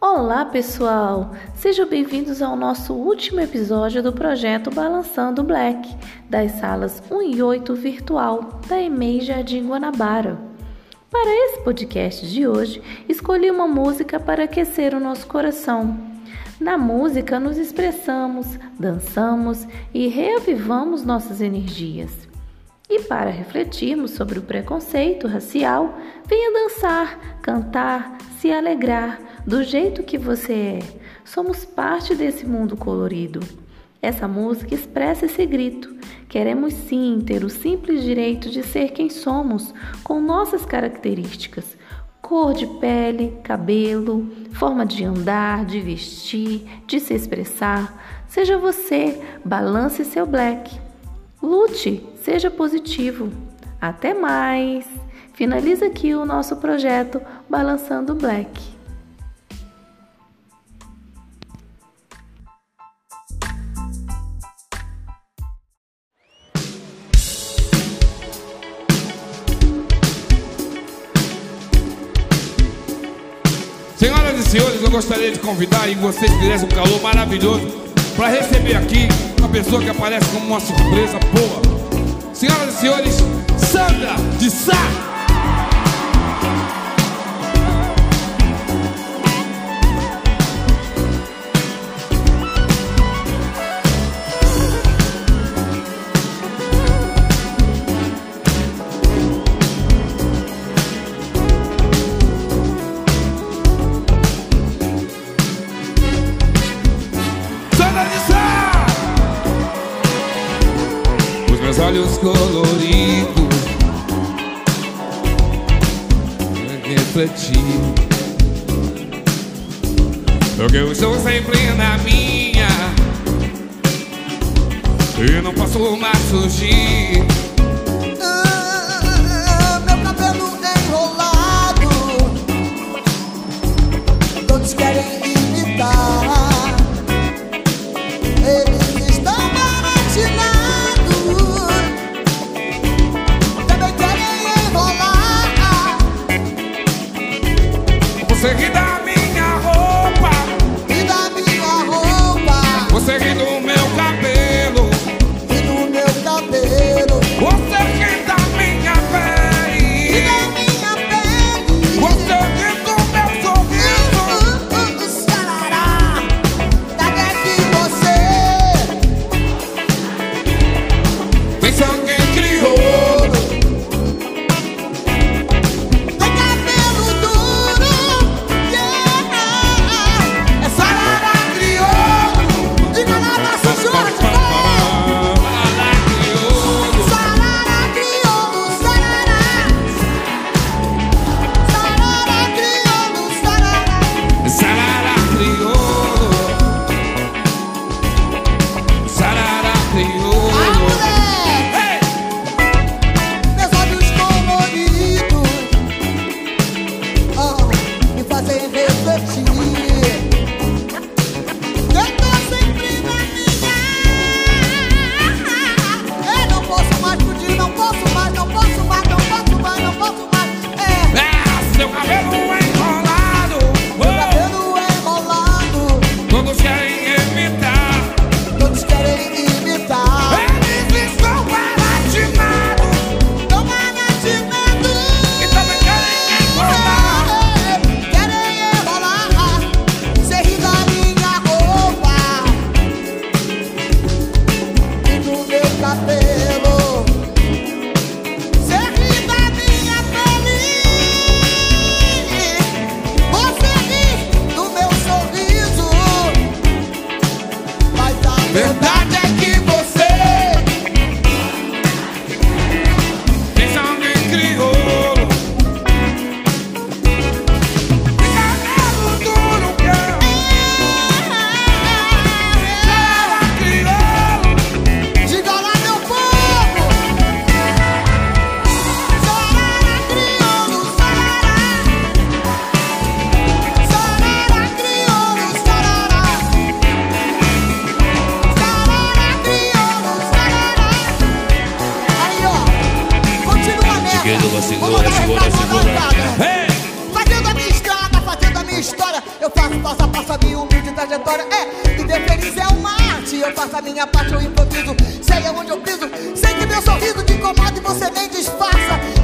Olá, pessoal! Sejam bem-vindos ao nosso último episódio do projeto Balançando Black, das salas 1 e 8 virtual da EMEI Jardim Guanabara. Para esse podcast de hoje, escolhi uma música para aquecer o nosso coração. Na música, nos expressamos, dançamos e reavivamos nossas energias. E para refletirmos sobre o preconceito racial, venha dançar, cantar, se alegrar do jeito que você é. Somos parte desse mundo colorido. Essa música expressa esse grito. Queremos sim ter o simples direito de ser quem somos, com nossas características: cor de pele, cabelo, forma de andar, de vestir, de se expressar. Seja você, balance seu black. Lute, seja positivo. Até mais! Finaliza aqui o nosso projeto Balançando Black. Senhoras e senhores, eu gostaria de convidar e vocês fizessem um calor maravilhoso para receber aqui uma pessoa que aparece como uma surpresa boa. Senhoras e senhores, Sandra de Sá. Olhos coloridos. Refletir. Porque eu estou sempre na minha. E não posso mais fugir Você trajetória. É, viver feliz é uma arte. Eu faço a minha parte, eu improviso. Sei aonde eu piso. Sei que meu sorriso te incomoda e você nem disfarça.